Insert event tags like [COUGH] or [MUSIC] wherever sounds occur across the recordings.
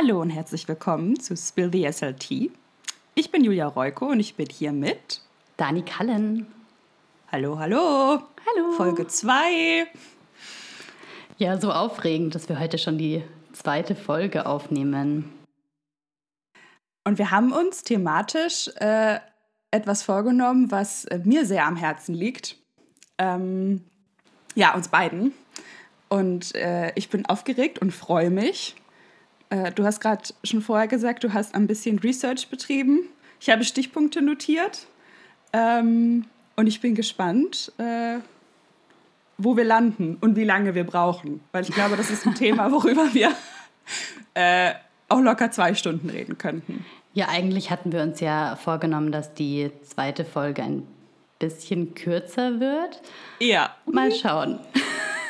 Hallo und herzlich willkommen zu Spill the SLT. Ich bin Julia Reuko und ich bin hier mit Dani Kallen. Hallo, hallo. Hallo. Folge 2. Ja, so aufregend, dass wir heute schon die zweite Folge aufnehmen. Und wir haben uns thematisch äh, etwas vorgenommen, was mir sehr am Herzen liegt. Ähm, ja, uns beiden. Und äh, ich bin aufgeregt und freue mich. Äh, du hast gerade schon vorher gesagt, du hast ein bisschen Research betrieben. Ich habe Stichpunkte notiert. Ähm, und ich bin gespannt, äh, wo wir landen und wie lange wir brauchen. Weil ich glaube, das ist ein Thema, [LAUGHS] worüber wir äh, auch locker zwei Stunden reden könnten. Ja, eigentlich hatten wir uns ja vorgenommen, dass die zweite Folge ein bisschen kürzer wird. Ja. Mal schauen.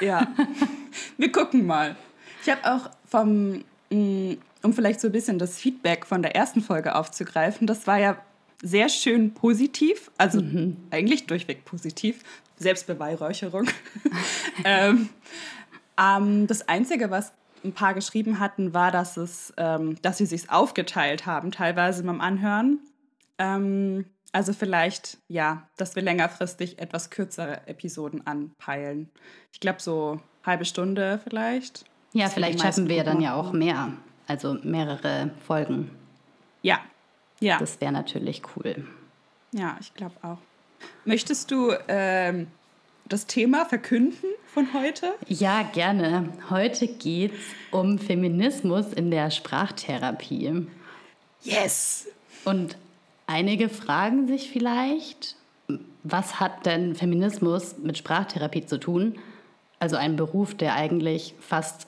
Ja. [LAUGHS] Wir gucken mal. Ich habe auch vom, um vielleicht so ein bisschen das Feedback von der ersten Folge aufzugreifen, das war ja sehr schön positiv, also mhm. eigentlich durchweg positiv, Selbstbeweihräucherung. [LAUGHS] ähm, ähm, das Einzige, was ein paar geschrieben hatten, war, dass, es, ähm, dass sie sich aufgeteilt haben, teilweise beim Anhören. Ähm, also vielleicht, ja, dass wir längerfristig etwas kürzere Episoden anpeilen. Ich glaube, so halbe Stunde vielleicht. Ja, das vielleicht schaffen wir dann ja auch mehr. Also mehrere Folgen. Ja, ja. Das wäre natürlich cool. Ja, ich glaube auch. Möchtest du ähm, das Thema verkünden von heute? Ja, gerne. Heute geht es um Feminismus in der Sprachtherapie. Yes! Und einige fragen sich vielleicht, was hat denn Feminismus mit Sprachtherapie zu tun? Also ein Beruf, der eigentlich fast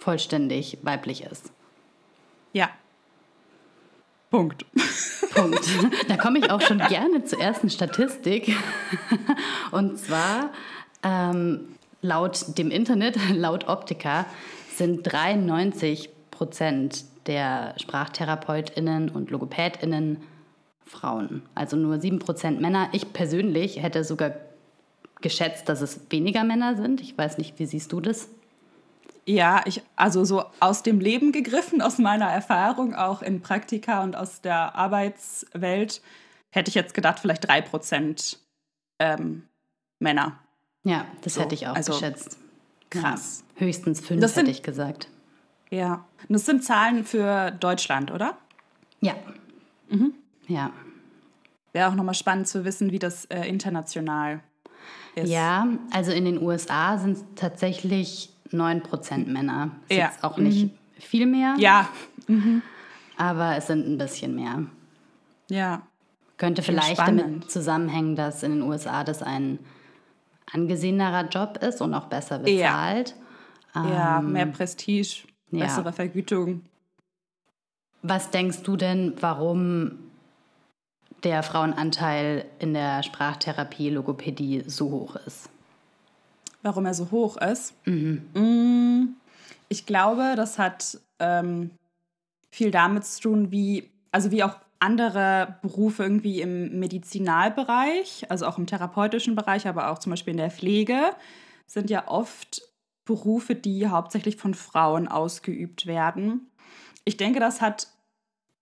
vollständig weiblich ist. Ja. Punkt. [LAUGHS] Punkt. Da komme ich auch schon gerne zur ersten Statistik. [LAUGHS] Und zwar ähm, laut dem Internet, [LAUGHS] laut Optika, sind 93 Prozent der SprachtherapeutInnen und LogopädInnen Frauen. Also nur 7 Prozent Männer. Ich persönlich hätte sogar geschätzt, dass es weniger Männer sind. Ich weiß nicht, wie siehst du das? Ja, ich, also so aus dem Leben gegriffen, aus meiner Erfahrung, auch in Praktika und aus der Arbeitswelt, hätte ich jetzt gedacht, vielleicht 3 Prozent ähm, Männer. Ja, das so, hätte ich auch also, geschätzt. Krass. Ja, höchstens fünf, das sind, hätte ich gesagt. Ja. Und das sind Zahlen für Deutschland, oder? Ja. Mhm. Ja. Wäre auch nochmal spannend zu wissen, wie das äh, international ist. Ja, also in den USA sind es tatsächlich 9% Männer. Ist ja. jetzt auch nicht mhm. viel mehr. Ja. Mhm. Aber es sind ein bisschen mehr. Ja. Könnte vielleicht damit zusammenhängen, dass in den USA das ein angesehenerer Job ist und auch besser bezahlt. Ja, ähm, ja mehr Prestige, bessere ja. Vergütung. Was denkst du denn, warum der Frauenanteil in der Sprachtherapie, Logopädie so hoch ist? Warum er so hoch ist? Mhm. Mm, ich glaube, das hat ähm, viel damit zu tun, wie, also wie auch andere Berufe irgendwie im Medizinalbereich, also auch im therapeutischen Bereich, aber auch zum Beispiel in der Pflege, sind ja oft Berufe, die hauptsächlich von Frauen ausgeübt werden. Ich denke, das hat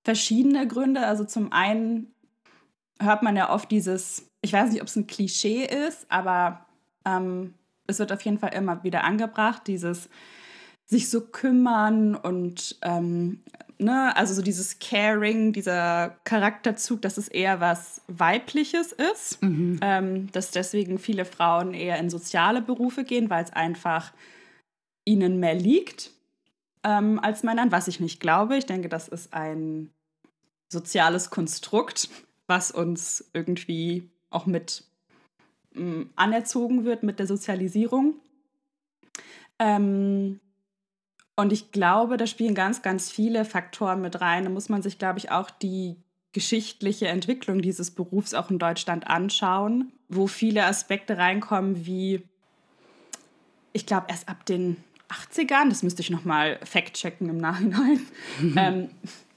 verschiedene Gründe. Also zum einen hört man ja oft dieses, ich weiß nicht, ob es ein Klischee ist, aber ähm, es wird auf jeden Fall immer wieder angebracht, dieses sich so kümmern und ähm, ne, also so dieses Caring, dieser Charakterzug, dass es eher was Weibliches ist, mhm. ähm, dass deswegen viele Frauen eher in soziale Berufe gehen, weil es einfach ihnen mehr liegt ähm, als Männern, was ich nicht glaube. Ich denke, das ist ein soziales Konstrukt, was uns irgendwie auch mit mh, anerzogen wird mit der Sozialisierung. Ähm, und ich glaube, da spielen ganz, ganz viele Faktoren mit rein. Da muss man sich, glaube ich, auch die geschichtliche Entwicklung dieses Berufs auch in Deutschland anschauen, wo viele Aspekte reinkommen, wie ich glaube, erst ab den 80ern, das müsste ich nochmal fact-checken im Nachhinein, [LAUGHS] ähm,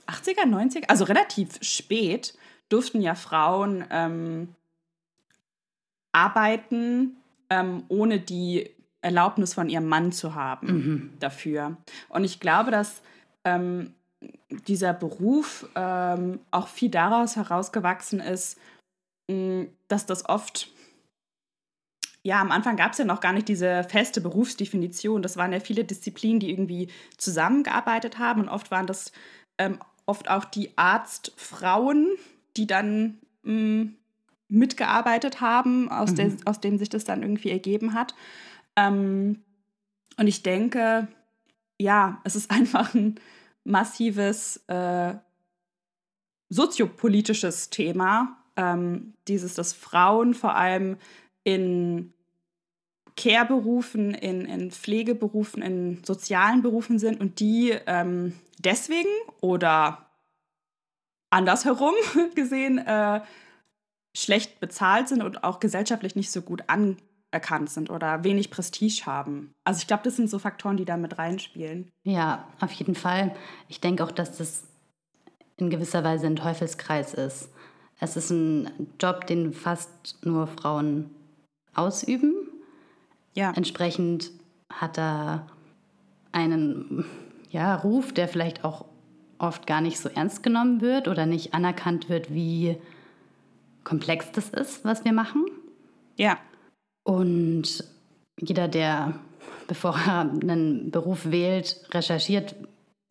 80er, 90er, also relativ spät, durften ja Frauen ähm, arbeiten, ähm, ohne die Erlaubnis von ihrem Mann zu haben mhm. dafür. Und ich glaube, dass ähm, dieser Beruf ähm, auch viel daraus herausgewachsen ist, mh, dass das oft ja, am Anfang gab es ja noch gar nicht diese feste Berufsdefinition. Das waren ja viele Disziplinen, die irgendwie zusammengearbeitet haben. Und oft waren das ähm, oft auch die Arztfrauen, die dann mh, mm, mitgearbeitet haben, aus, mhm. der, aus dem sich das dann irgendwie ergeben hat. Ähm, und ich denke, ja, es ist [LAUGHS] einfach ein massives äh, soziopolitisches Thema, ähm, dieses, dass Frauen vor allem in Care-Berufen, in, in Pflegeberufen, in sozialen Berufen sind und die ähm, deswegen oder andersherum [LAUGHS] gesehen äh, schlecht bezahlt sind und auch gesellschaftlich nicht so gut anerkannt sind oder wenig Prestige haben. Also ich glaube, das sind so Faktoren, die da mit reinspielen. Ja, auf jeden Fall. Ich denke auch, dass das in gewisser Weise ein Teufelskreis ist. Es ist ein Job, den fast nur Frauen ausüben. Ja. Entsprechend hat er einen ja, Ruf, der vielleicht auch oft gar nicht so ernst genommen wird oder nicht anerkannt wird, wie komplex das ist, was wir machen. Ja. Und jeder, der, bevor er einen Beruf wählt, recherchiert,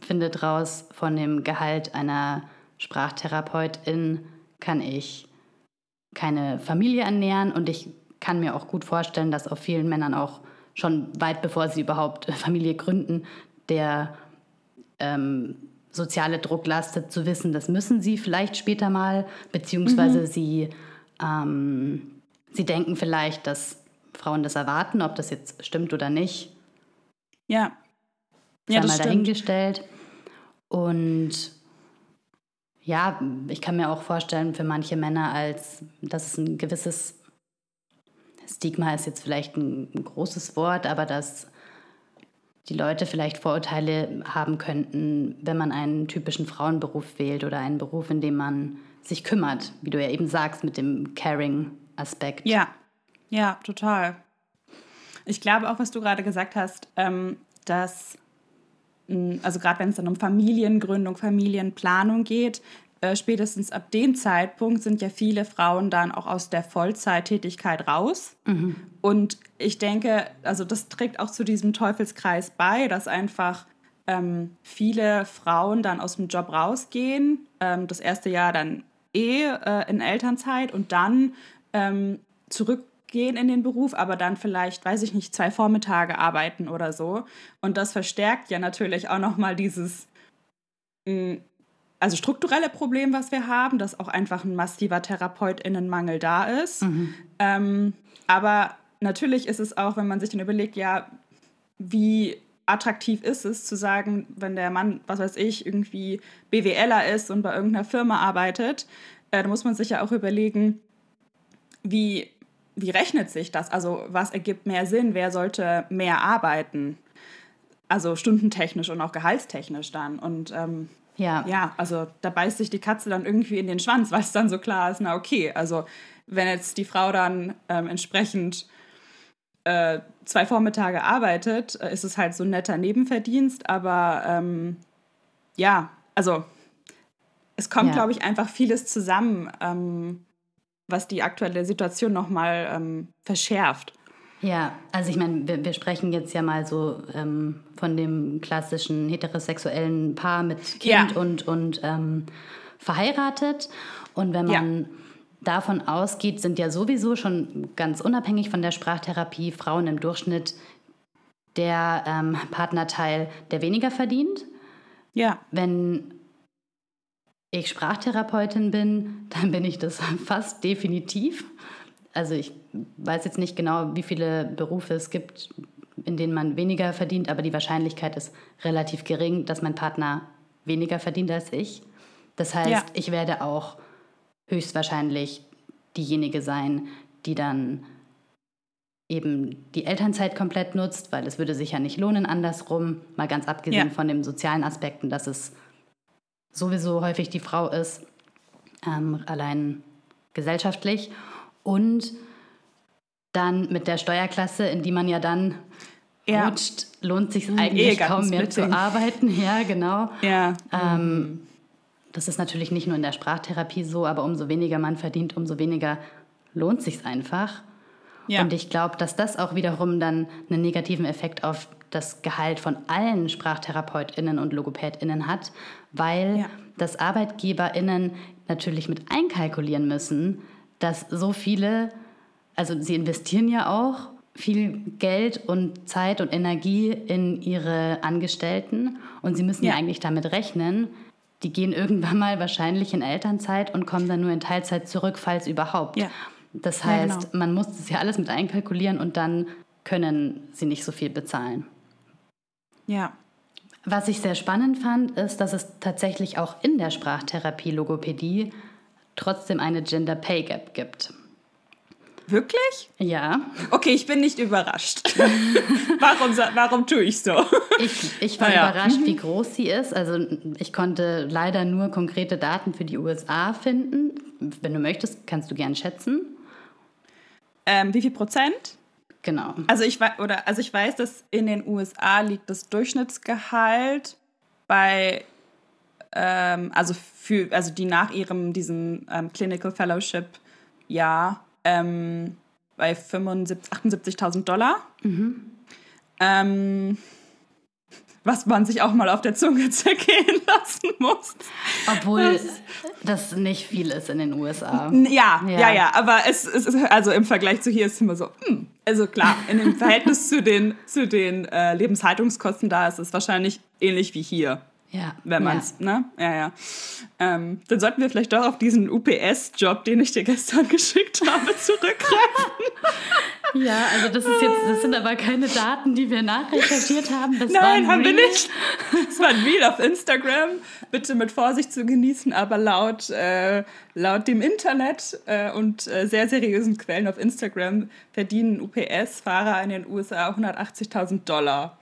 findet raus, von dem Gehalt einer Sprachtherapeutin kann ich keine Familie ernähren und ich kann mir auch gut vorstellen, dass auf vielen Männern auch schon weit bevor sie überhaupt Familie gründen, der ähm, soziale Druck lastet, zu wissen, das müssen sie vielleicht später mal, beziehungsweise mhm. sie, ähm, sie denken vielleicht, dass Frauen das erwarten, ob das jetzt stimmt oder nicht. Ja. Ja, das mal dahingestellt. Und ja, ich kann mir auch vorstellen, für manche Männer, als dass es ein gewisses Stigma ist jetzt vielleicht ein, ein großes Wort, aber dass die Leute vielleicht Vorurteile haben könnten, wenn man einen typischen Frauenberuf wählt oder einen Beruf, in dem man sich kümmert, wie du ja eben sagst, mit dem Caring-Aspekt. Ja, ja, total. Ich glaube auch, was du gerade gesagt hast, ähm, dass, also gerade wenn es dann um Familiengründung, Familienplanung geht, äh, spätestens ab dem Zeitpunkt sind ja viele Frauen dann auch aus der Vollzeittätigkeit raus. Mhm. Und ich denke, also das trägt auch zu diesem Teufelskreis bei, dass einfach ähm, viele Frauen dann aus dem Job rausgehen, ähm, das erste Jahr dann eh äh, in Elternzeit und dann ähm, zurückgehen in den Beruf, aber dann vielleicht, weiß ich nicht, zwei Vormittage arbeiten oder so. Und das verstärkt ja natürlich auch nochmal dieses mm, also strukturelle Problem, was wir haben, dass auch einfach ein massiver TherapeutInnenmangel da ist. Mhm. Ähm, aber natürlich ist es auch, wenn man sich dann überlegt, ja, wie attraktiv ist es zu sagen, wenn der Mann, was weiß ich, irgendwie BWLer ist und bei irgendeiner Firma arbeitet, äh, da muss man sich ja auch überlegen, wie, wie rechnet sich das? Also was ergibt mehr Sinn? Wer sollte mehr arbeiten? Also stundentechnisch und auch gehaltstechnisch dann. Und ähm, ja. Ja, also da beißt sich die Katze dann irgendwie in den Schwanz, weil es dann so klar ist, na okay, also wenn jetzt die Frau dann ähm, entsprechend äh, zwei Vormittage arbeitet, äh, ist es halt so ein netter Nebenverdienst, aber ähm, ja, also es kommt, ja. glaube ich, einfach vieles zusammen, ähm, was die aktuelle Situation nochmal ähm, verschärft. Ja, also ich meine, wir, wir, sprechen jetzt ja mal so ähm, von dem klassischen heterosexuellen Paar mit Kind ja. und, und ähm, verheiratet. Und wenn man ja. davon ausgeht, sind ja sowieso schon ganz unabhängig von der Sprachtherapie Frauen im Durchschnitt der ähm, Partnerteil, der weniger verdient. Ja. Wenn ich Sprachtherapeutin bin, dann bin ich das [LAUGHS] fast definitiv also ich weiß jetzt nicht genau, wie viele Berufe es gibt, in denen man weniger verdient, aber die Wahrscheinlichkeit ist relativ gering, dass mein Partner weniger verdient als ich. Das heißt, ja. ich werde auch höchstwahrscheinlich diejenige sein, die dann eben die Elternzeit komplett nutzt, weil es würde sich ja nicht lohnen andersrum, mal ganz abgesehen ja. von den sozialen Aspekten, dass es sowieso häufig die Frau ist, ähm, allein gesellschaftlich. Und dann mit der Steuerklasse, in die man ja dann ja. rutscht, lohnt sich eigentlich kaum mehr zu arbeiten. [LAUGHS] Ja, genau. Ja. Ähm, das ist natürlich nicht nur in der Sprachtherapie so, aber umso weniger man verdient, umso weniger lohnt sich einfach. Ja. Und ich glaube, dass das auch wiederum dann einen negativen Effekt auf das Gehalt von allen SprachtherapeutInnen und LogopädInnen hat, weil ja. das ArbeitgeberInnen natürlich mit einkalkulieren müssen, dass so viele, also sie investieren ja auch viel Geld und Zeit und Energie in ihre Angestellten und sie müssen ja, ja eigentlich damit rechnen, die gehen irgendwann mal wahrscheinlich in Elternzeit und kommen dann nur in Teilzeit zurück, falls überhaupt. Ja. Das heißt, ja, genau. man muss das ja alles mit einkalkulieren und dann können sie nicht so viel bezahlen. Ja. Was ich sehr spannend fand, ist, dass es tatsächlich auch in der Sprachtherapie Logopädie trotzdem eine Gender Pay Gap gibt. Wirklich? Ja. Okay, ich bin nicht überrascht. [LAUGHS] warum, warum tue ich so? Ich, ich war ah, ja. überrascht, wie groß sie ist. Also ich konnte leider nur konkrete Daten für die USA finden. Wenn du möchtest, kannst du gern schätzen. Ähm, wie viel Prozent? Genau. Also ich, oder, also ich weiß, dass in den USA liegt das Durchschnittsgehalt bei, ähm, also für, also die nach ihrem, diesem ähm, Clinical Fellowship Jahr ähm, bei 78.000 Dollar. Mhm. Ähm, was man sich auch mal auf der Zunge [LAUGHS] zergehen lassen muss. Obwohl das, das nicht viel ist in den USA. Ja, ja, ja, ja aber es, es ist, also im Vergleich zu hier ist es immer so, hm, also klar, in dem Verhältnis zu den, zu den äh, Lebenshaltungskosten da ist es wahrscheinlich ähnlich wie hier. Ja. Wenn man es, ja. ne? Ja, ja. Ähm, dann sollten wir vielleicht doch auf diesen UPS-Job, den ich dir gestern [LAUGHS] geschickt habe, zurückgreifen. [LAUGHS] ja, also das ist jetzt, das sind aber keine Daten, die wir nachrecherchiert haben. Das Nein, haben Reel. wir nicht. Das war ein Reel auf Instagram. Bitte mit Vorsicht zu genießen, aber laut, äh, laut dem Internet äh, und äh, sehr seriösen Quellen auf Instagram verdienen UPS-Fahrer in den USA 180.000 Dollar.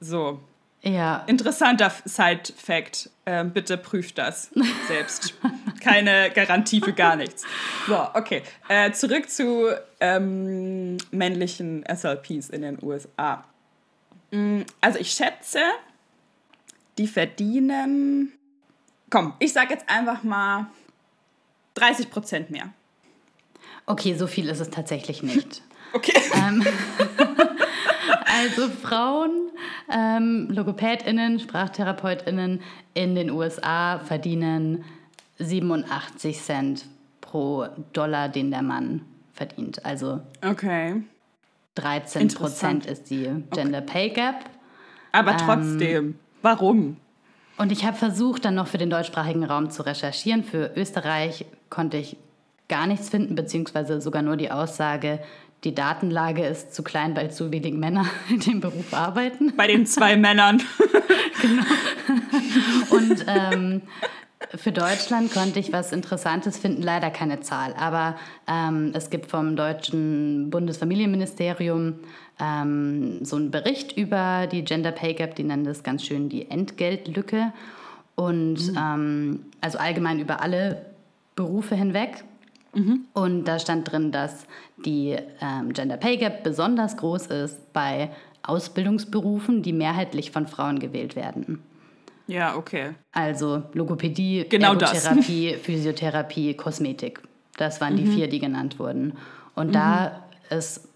So, ja. Interessanter Side-Fact. Ähm, bitte prüft das [LAUGHS] selbst. Keine Garantie für gar nichts. So, okay. Äh, zurück zu ähm, männlichen SLPs in den USA. Mm, also ich schätze, die verdienen. Komm, ich sage jetzt einfach mal 30 Prozent mehr. Okay, so viel ist es tatsächlich nicht. [LAUGHS] okay. Ähm, [LAUGHS] also Frauen, ähm, LogopädInnen, SprachtherapeutInnen in den USA verdienen 87 Cent pro Dollar, den der Mann verdient. Also okay. 13 Prozent ist die Gender okay. Pay Gap. Aber ähm, trotzdem, ähm, warum? Und ich habe versucht, dann noch für den deutschsprachigen Raum zu recherchieren. Für Österreich konnte ich gar nichts finden, beziehungsweise sogar nur die Aussage, die Datenlage ist zu klein, weil zu wenig Männer [LAUGHS] in dem Beruf arbeiten. Bei den zwei Männern. [LAUGHS] genau. Und ähm, für Deutschland konnte ich was Interessantes finden, leider keine Zahl. Aber ähm, es gibt vom deutschen Bundesfamilienministerium ähm, so einen Bericht über die Gender Pay Gap, die nennen das ganz schön die Entgeltlücke. Und mhm. also allgemein über alle Berufe hinweg. Mhm. Und da stand drin, dass die ähm, Gender Pay Gap besonders groß ist bei Ausbildungsberufen, die mehrheitlich von Frauen gewählt werden. Ja, okay. Also Logopädie, genau Ergotherapie, [LAUGHS] Physiotherapie, Kosmetik. Das waren mhm. die vier, die genannt wurden. Und mhm. da ist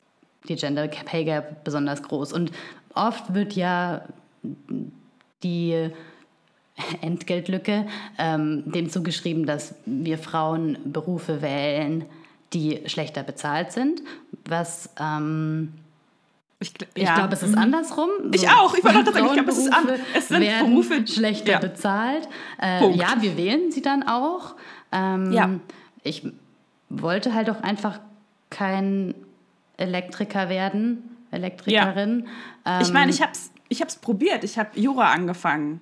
die Gender Pay Gap besonders groß. Und oft wird ja die [LAUGHS] Entgeltlücke ähm, dem zugeschrieben, dass wir Frauen Berufe wählen, die schlechter bezahlt sind, was ähm, ich, ich ja. glaube, es ist mhm. andersrum. Ich so, auch. Ich ich glaube, es ist an, Es sind Berufe schlechter ja. bezahlt. Äh, ja, wir wählen sie dann auch. Ähm, ja. Ich wollte halt auch einfach kein Elektriker werden, Elektrikerin. Ja. ich meine, ähm, ich habe es ich hab's probiert. Ich habe Jura angefangen.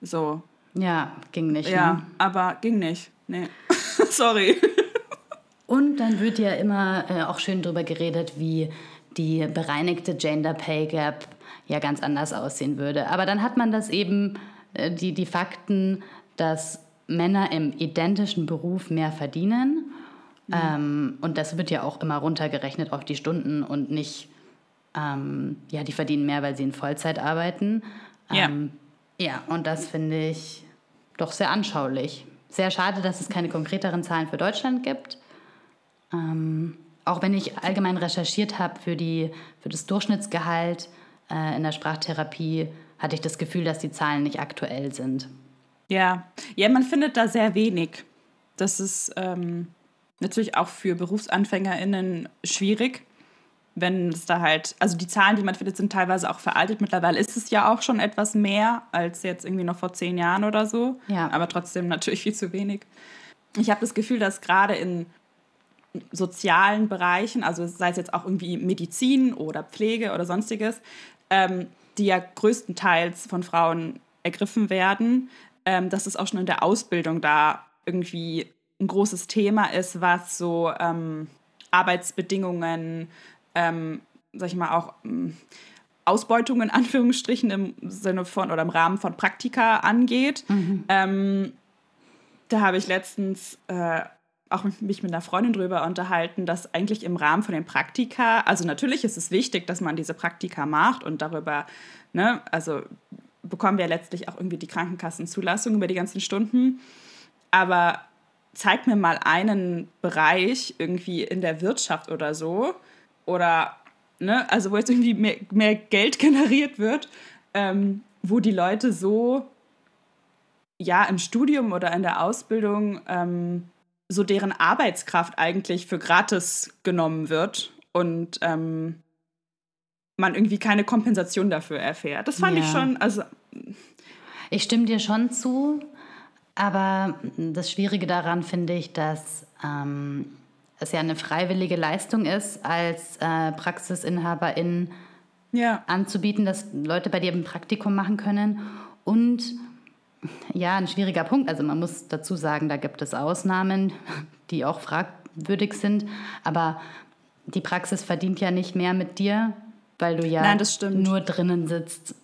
So. Ja, ging nicht. Ja, ne? aber ging nicht. Nee. [LAUGHS] Sorry. Und dann wird ja immer äh, auch schön drüber geredet, wie die bereinigte Gender Pay Gap ja ganz anders aussehen würde. Aber dann hat man das eben, äh, die, die Fakten, dass Männer im identischen Beruf mehr verdienen. Mhm. Ähm, und das wird ja auch immer runtergerechnet auf die Stunden und nicht ähm, ja, die verdienen mehr, weil sie in Vollzeit arbeiten. Ähm, ja, und das finde ich doch sehr anschaulich. Sehr schade, dass es keine konkreteren Zahlen für Deutschland gibt. Ähm, auch wenn ich allgemein recherchiert habe für, für das Durchschnittsgehalt äh, in der Sprachtherapie, hatte ich das Gefühl, dass die Zahlen nicht aktuell sind. Ja, ja, man findet da sehr wenig. Das ist ähm, natürlich auch für BerufsanfängerInnen schwierig, wenn es da halt, also die Zahlen, die man findet, sind teilweise auch veraltet. Mittlerweile ist es ja auch schon etwas mehr als jetzt irgendwie noch vor zehn Jahren oder so. Ja. Aber trotzdem natürlich viel zu wenig. Ich habe das Gefühl, dass gerade in sozialen Bereichen, also sei es jetzt auch irgendwie Medizin oder Pflege oder sonstiges, ähm, die ja größtenteils von Frauen ergriffen werden, ähm, dass es auch schon in der Ausbildung da irgendwie ein großes Thema ist, was so ähm, Arbeitsbedingungen, ähm, sag ich mal auch ähm, Ausbeutung in Anführungsstrichen im Sinne von oder im Rahmen von Praktika angeht. Ähm, da habe ich letztens äh, auch mich mit einer Freundin drüber unterhalten, dass eigentlich im Rahmen von den Praktika, also natürlich ist es wichtig, dass man diese Praktika macht und darüber, ne, also bekommen wir letztlich auch irgendwie die Krankenkassenzulassung über die ganzen Stunden. Aber zeig mir mal einen Bereich irgendwie in der Wirtschaft oder so, oder, ne, also wo jetzt irgendwie mehr, mehr Geld [LAUGHS] generiert wird, ähm, wo die Leute so, ja, im Studium oder in der Ausbildung, ähm, so deren Arbeitskraft eigentlich für gratis genommen wird und ähm, man irgendwie keine Kompensation dafür erfährt. Das fand Ja. ich schon, also Ich stimme dir schon zu, aber das Schwierige daran finde ich, dass ähm, es ja eine freiwillige Leistung ist, als äh, Praxisinhaberin ja, anzubieten, dass Leute bei dir ein Praktikum machen können. Und ja, ein schwieriger Punkt. Also man muss dazu sagen, da gibt es Ausnahmen, die auch fragwürdig sind. Aber die Praxis verdient ja nicht mehr mit dir, weil du ja Nein, nur drinnen sitzt.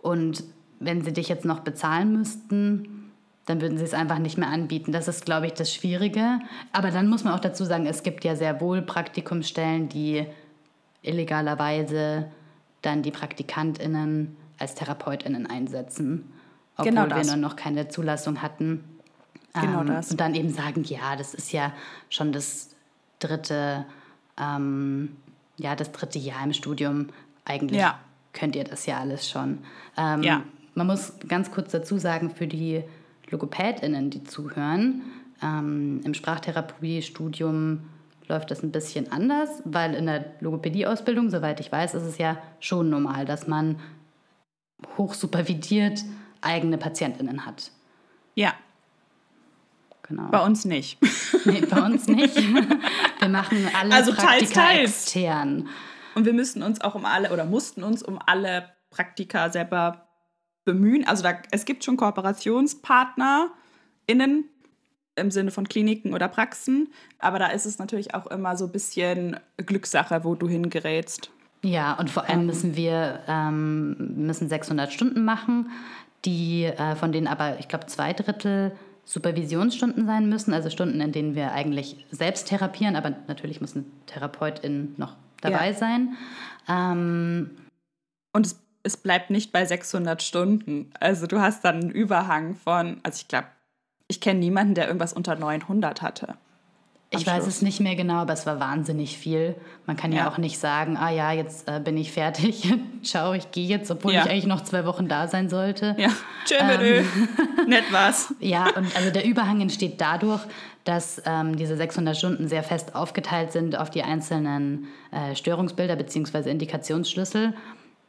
Und wenn sie dich jetzt noch bezahlen müssten, dann würden sie es einfach nicht mehr anbieten. Das ist, glaube ich, das Schwierige. Aber dann muss man auch dazu sagen, es gibt ja sehr wohl Praktikumsstellen, die illegalerweise dann die PraktikantInnen als TherapeutInnen einsetzen, obwohl Genau wir nur noch keine Zulassung hatten. Ähm, Genau das. Und dann eben sagen, ja, das ist ja schon das dritte, ähm, ja, das dritte Jahr im Studium. Eigentlich Ja. könnt ihr das ja alles schon. Ähm, Ja. Man muss ganz kurz dazu sagen, für die LogopädInnen, die zuhören, ähm, im Sprachtherapiestudium läuft das ein bisschen anders, weil in der Logopädie-Ausbildung, soweit ich weiß, ist es ja schon normal, dass man hochsupervidiert eigene PatientInnen hat. ja, Genau. bei uns nicht. [LAUGHS] Nee, bei uns nicht. Wir machen alle Also teils, Praktika teils. extern. Und wir müssen uns auch um alle oder mussten uns um alle Praktika selber bemühen. Also da, es gibt schon KooperationspartnerInnen im Sinne von Kliniken oder Praxen, aber da ist es natürlich auch immer so ein bisschen Glückssache, wo du hingerätst. Ja, und vor allem müssen wir ähm, müssen 600 Stunden machen, die äh, von denen aber, ich glaube, zwei Drittel Supervisionsstunden sein müssen, also Stunden, in denen wir eigentlich selbst therapieren, aber natürlich muss eine Therapeutin noch dabei Ja. sein. Ähm, Und es, es bleibt nicht bei 600 Stunden. Also du hast dann einen Überhang von, also ich glaube, ich kenne niemanden, der irgendwas unter 900 hatte. ich Am weiß Schluss. es nicht mehr genau, aber es war wahnsinnig viel. Man kann ja, Ja. auch nicht sagen, ah ja, jetzt äh, bin ich fertig, [LAUGHS] ciao, ich gehe jetzt, obwohl Ja. ich eigentlich noch zwei Wochen da sein sollte. Ja, tschö, [LAUGHS] nett was. Ja, und also der Überhang entsteht dadurch, dass ähm, diese 600 Stunden sehr fest aufgeteilt sind auf die einzelnen äh, Störungsbilder bzw. Indikationsschlüssel.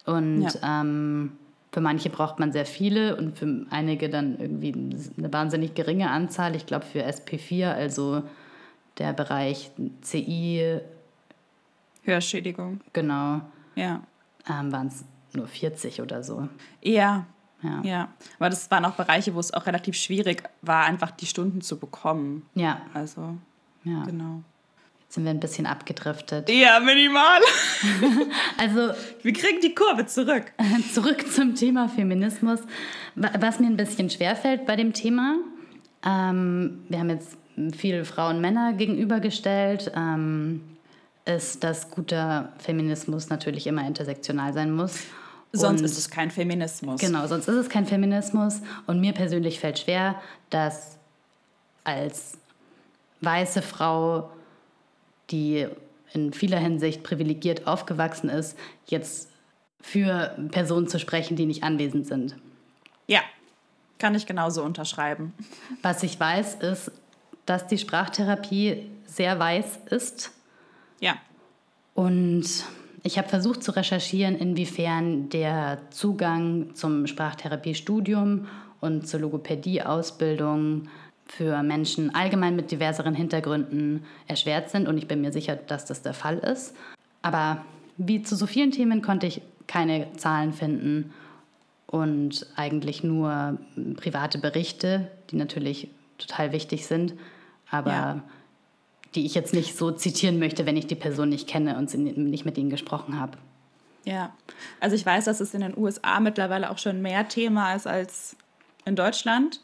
Und ähm, für manche braucht man sehr viele und für einige dann irgendwie eine wahnsinnig geringe Anzahl. Ich glaube für SP4, also der Bereich CI, Hörschädigung, genau, ja. ähm, waren es nur 40 oder so. Ja, Ja. ja. Aber das waren auch Bereiche, wo es auch relativ schwierig war, einfach die Stunden zu bekommen. Ja, Also, ja. genau. Sind wir ein bisschen abgedriftet. Ja, minimal. [LAUGHS] Also Wir kriegen die Kurve zurück. [LAUGHS] Zurück zum Thema Feminismus. Wa- Was mir ein bisschen schwerfällt bei dem Thema, ähm, wir haben jetzt viele Frauen und Männer gegenübergestellt. Ähm, ist, dass guter Feminismus natürlich immer intersektional sein muss. Sonst und, ist es kein Feminismus. Genau, sonst ist es kein Feminismus. Und mir persönlich fällt schwer, dass als weiße Frau, die in vieler Hinsicht privilegiert aufgewachsen ist, jetzt für Personen zu sprechen, die nicht anwesend sind. Ja, kann ich genauso unterschreiben. Was ich weiß, ist, dass die Sprachtherapie sehr weiß ist. Ja. Und ich habe versucht zu recherchieren, inwiefern der Zugang zum Sprachtherapiestudium und zur Logopädie-Ausbildung für Menschen allgemein mit diverseren Hintergründen erschwert sind. Und ich bin mir sicher, dass das der Fall ist. Aber wie zu so vielen Themen konnte ich keine Zahlen finden und eigentlich nur private Berichte, die natürlich total wichtig sind, aber ja. die ich jetzt nicht so zitieren möchte, wenn ich die Person nicht kenne und nicht mit ihnen gesprochen habe. Ja, also ich weiß, dass es in den USA mittlerweile auch schon mehr Thema ist als in Deutschland.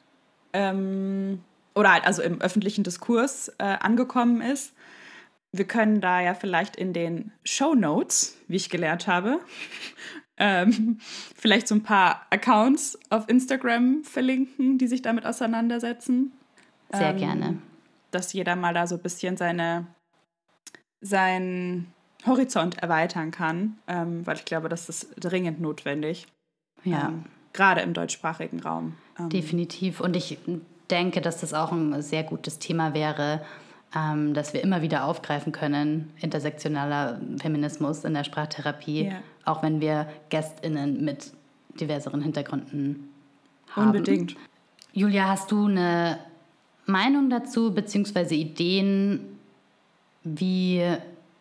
Ähm, oder halt also im öffentlichen Diskurs äh, angekommen ist. Wir können da ja vielleicht in den Show Notes, wie ich gelernt habe, [LAUGHS] ähm, vielleicht so ein paar Accounts auf Instagram verlinken, die sich damit auseinandersetzen. Sehr ähm, gerne. Dass jeder mal da so ein bisschen seine, seinen Horizont erweitern kann, ähm, weil ich glaube, das ist dringend notwendig. Ja. Ähm, gerade im deutschsprachigen Raum. Ähm, Definitiv. Und ich denke, dass das auch ein sehr gutes Thema wäre, ähm, dass wir immer wieder aufgreifen können, intersektionaler Feminismus in der Sprachtherapie, yeah. auch wenn wir GästInnen mit diverseren Hintergründen haben. Unbedingt. Julia, hast du eine Meinung dazu, beziehungsweise Ideen, wie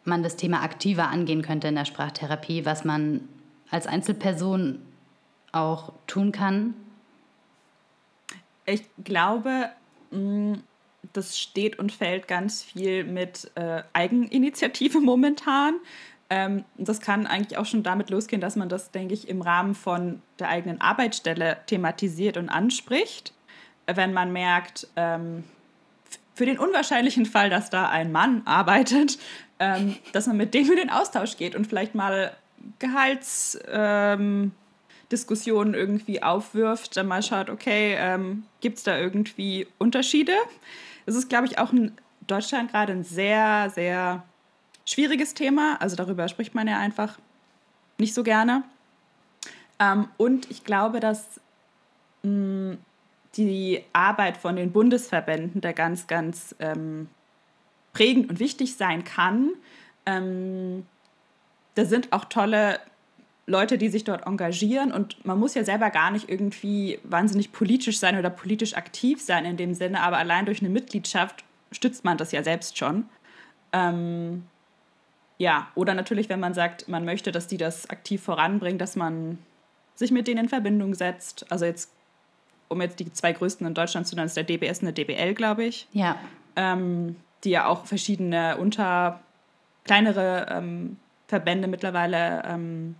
man das Thema aktiver angehen könnte in der Sprachtherapie, was man als Einzelperson auch tun kann? Ich glaube, mm, das steht und fällt ganz viel mit äh, Eigeninitiative [LAUGHS] momentan. Ähm, das kann eigentlich auch schon damit losgehen, dass man das, denke ich, im Rahmen von der eigenen Arbeitsstelle thematisiert und anspricht. Wenn man merkt, ähm, für den unwahrscheinlichen Fall, dass da ein Mann arbeitet, ähm, dass man mit dem in den Austausch geht und vielleicht mal Gehalts. Diskussionen irgendwie aufwirft, dann mal schaut, okay, ähm, gibt es da irgendwie Unterschiede? Es ist, glaube ich, auch in Deutschland gerade ein sehr, sehr schwieriges Thema. Also darüber spricht man ja einfach nicht so gerne. Ähm, und ich glaube, dass mh, mm, die Arbeit von den Bundesverbänden da ganz, ganz ähm, prägend und wichtig sein kann. Ähm, da sind auch tolle Leute, die sich dort engagieren. Und man muss ja selber gar nicht irgendwie wahnsinnig politisch sein oder politisch aktiv sein in dem Sinne, aber allein durch eine Mitgliedschaft stützt man das ja selbst schon. Ähm, ja, oder natürlich, wenn man sagt, man möchte, dass die das aktiv voranbringen, dass man sich mit denen in Verbindung setzt. Also jetzt, um jetzt die zwei größten in Deutschland zu nennen, ist der DBS und der DBL, glaube ich. Ja. Ähm, die ja auch verschiedene unter kleinere ähm, Verbände mittlerweile ähm,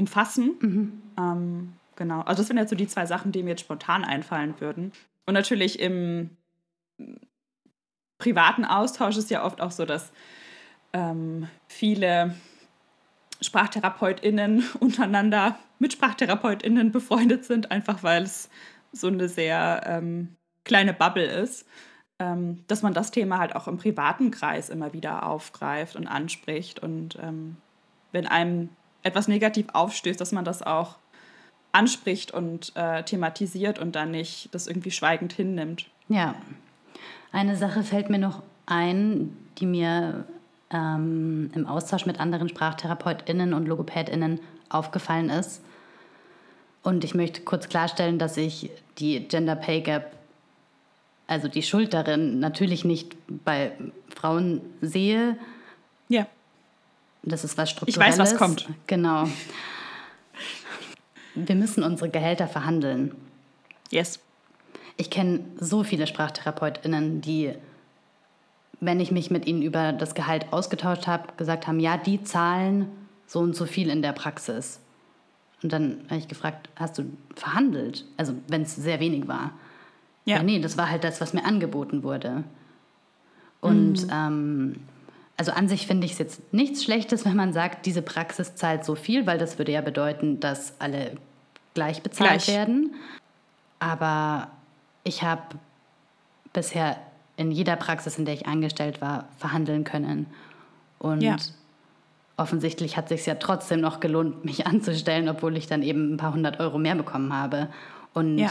umfassen. Mhm. Ähm, genau. Also das sind jetzt so die zwei Sachen, die mir jetzt spontan einfallen würden. Und natürlich im privaten Austausch ist ja oft auch so, dass ähm, viele SprachtherapeutInnen [LAUGHS] untereinander mit SprachtherapeutInnen befreundet sind, einfach weil es so eine sehr ähm, kleine Bubble ist, ähm, dass man das Thema halt auch im privaten Kreis immer wieder aufgreift und anspricht. Und ähm, wenn einem etwas negativ aufstößt, dass man das auch anspricht und äh, thematisiert und dann nicht das irgendwie schweigend hinnimmt. Ja. Eine Sache fällt mir noch ein, die mir ähm, im Austausch mit anderen SprachtherapeutInnen und LogopädInnen aufgefallen ist. Und ich möchte kurz klarstellen, dass ich die Gender Pay Gap, also die Schuld darin, natürlich nicht bei Frauen sehe. Ja. Das ist was Strukturelles. Ich weiß, was kommt. Genau. Wir müssen unsere Gehälter verhandeln. Yes. Ich kenne so viele SprachtherapeutInnen, die, wenn ich mich mit ihnen über das Gehalt ausgetauscht habe, gesagt haben, ja, die zahlen so und so viel in der Praxis. Und dann habe ich gefragt, hast du verhandelt? Also wenn es sehr wenig war. Ja. ja. Nee, das war halt das, was mir angeboten wurde. Und mhm. ähm, also an sich finde ich es jetzt nichts Schlechtes, wenn man sagt, diese Praxis zahlt so viel, weil das würde ja bedeuten, dass alle gleich bezahlt gleich. werden. Aber ich habe bisher in jeder Praxis, in der ich angestellt war, verhandeln können. Und ja. offensichtlich hat es sich ja trotzdem noch gelohnt, mich [LAUGHS] anzustellen, obwohl ich dann eben ein paar hundert Euro mehr bekommen habe. Und ja.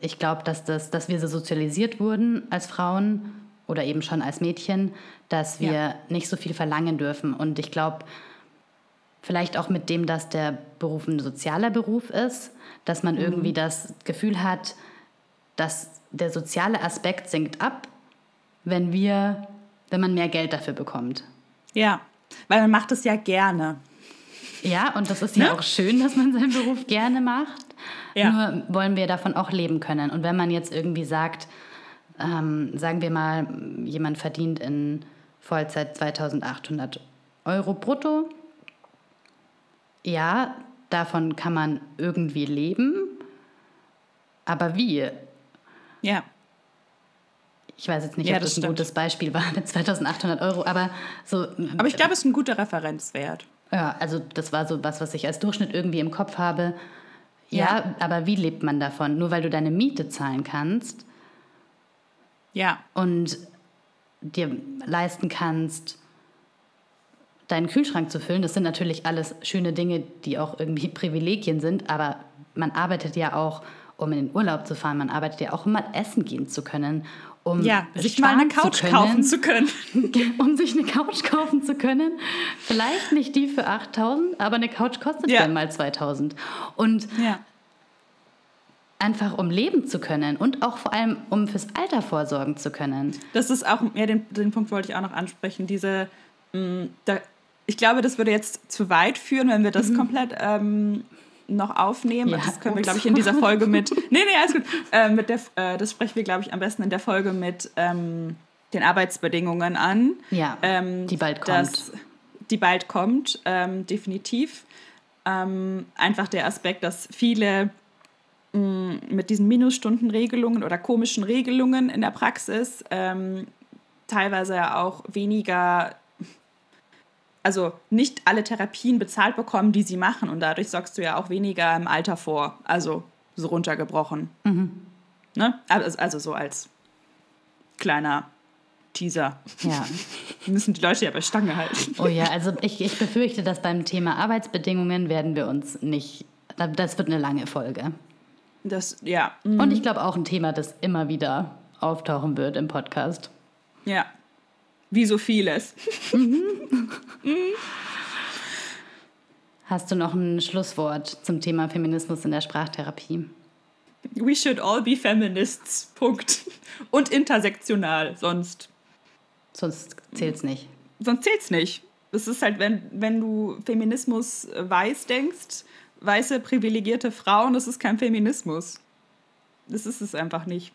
ich glaube, dass, das, dass wir so sozialisiert wurden als Frauen oder eben schon als Mädchen, dass wir ja. nicht so viel verlangen dürfen. Und ich glaube, vielleicht auch mit dem, dass der Beruf ein sozialer Beruf ist, dass man mhm. irgendwie das Gefühl hat, dass der soziale Aspekt sinkt ab, wenn wir, wenn man mehr Geld dafür bekommt. Ja, weil man macht es ja gerne. Ja, und das ist [LAUGHS] ja ne? auch schön, dass man seinen Beruf gerne macht. Ja. Nur wollen wir davon auch leben können. Und wenn man jetzt irgendwie sagt, ähm, sagen wir mal, jemand verdient in Vollzeit 2800 Euro brutto, ja, davon kann man irgendwie leben, aber wie? Ja. Ich weiß jetzt nicht, ja, ob das, das ein gutes Beispiel war mit 2800 Euro, aber so. Aber ich glaube, es ist ein guter Referenzwert. Ja, also das war so was, was ich als Durchschnitt irgendwie im Kopf habe. Ja, ja, aber wie lebt man davon? Nur weil du deine Miete zahlen kannst. Ja. Und dir leisten kannst, deinen Kühlschrank zu füllen. Das sind natürlich alles schöne Dinge, die auch irgendwie [LAUGHS] Privilegien sind, aber man arbeitet ja auch, um in den Urlaub zu fahren, man arbeitet ja auch, um mal essen gehen zu können, um ja, sich mal eine Couch können, kaufen zu können. [LAUGHS] um sich eine Couch kaufen zu können. Vielleicht nicht die für 8000, aber eine Couch kostet ja. dann mal 2000. Und ja. Einfach um leben zu können und auch vor allem um fürs Alter vorsorgen zu können. Das ist auch, ja, den, den Punkt wollte ich auch noch ansprechen, diese, mh, mm, da, ich glaube, das würde jetzt zu weit führen, wenn wir das mhm. komplett ähm, noch aufnehmen. Ja, das können wir, glaube ich, in dieser Folge mit. [LAUGHS] nee, nee, alles gut. Äh, mit der, äh, das sprechen wir, glaube ich, am besten in der Folge mit ähm, den Arbeitsbedingungen an. Ja, ähm, die bald kommt. Dass, die bald kommt, ähm, definitiv. Ähm, einfach der Aspekt, dass viele mh, mm, mit diesen Minusstundenregelungen oder komischen Regelungen in der Praxis ähm, teilweise ja auch weniger also nicht alle Therapien bezahlt bekommen, die sie machen. Und dadurch sorgst du ja auch weniger im Alter vor. Also so runtergebrochen. Mhm. Ne? Also, also so als kleiner Teaser. Ja. [LAUGHS] müssen die Leute ja bei Stange halten. Oh ja, also ich, ich befürchte, dass beim Thema Arbeitsbedingungen werden wir uns nicht. Das wird eine lange Folge. Das, ja. Mhm. Und ich glaube auch ein Thema, das immer wieder auftauchen wird im Podcast. Ja, wie so vieles. [LAUGHS] Mhm. Hast du noch ein Schlusswort zum Thema Feminismus in der Sprachtherapie? We should all be feminists. Punkt. Und intersektional, sonst. Sonst zählt's nicht. Sonst zählt's nicht. Es ist halt, wenn, wenn du Feminismus weiß denkst, weiße privilegierte Frauen, das ist kein Feminismus. Das ist es einfach nicht.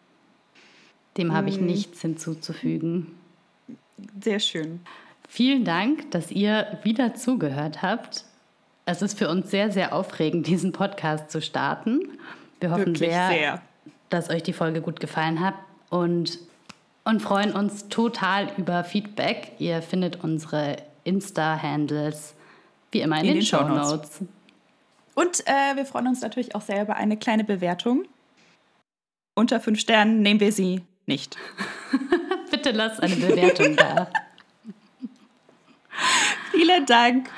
Dem habe ich hm. nichts hinzuzufügen. Sehr schön. Vielen Dank, dass ihr wieder zugehört habt. Es ist für uns sehr, sehr aufregend, diesen Podcast zu starten. Wir hoffen sehr, sehr, dass euch die Folge gut gefallen hat und, und freuen uns total über Feedback. Ihr findet unsere Insta-Handles wie immer in, in den, den Show Notes. Und äh, wir freuen uns natürlich auch sehr über eine kleine Bewertung. Unter fünf Sternen nehmen wir sie nicht. [LAUGHS] Bitte lass eine Bewertung da. [LAUGHS] Vielen Dank.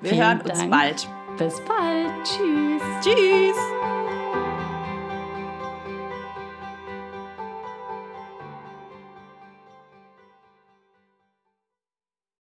Wir Vielen hören uns Dank. bald. Bis bald. Tschüss. Tschüss.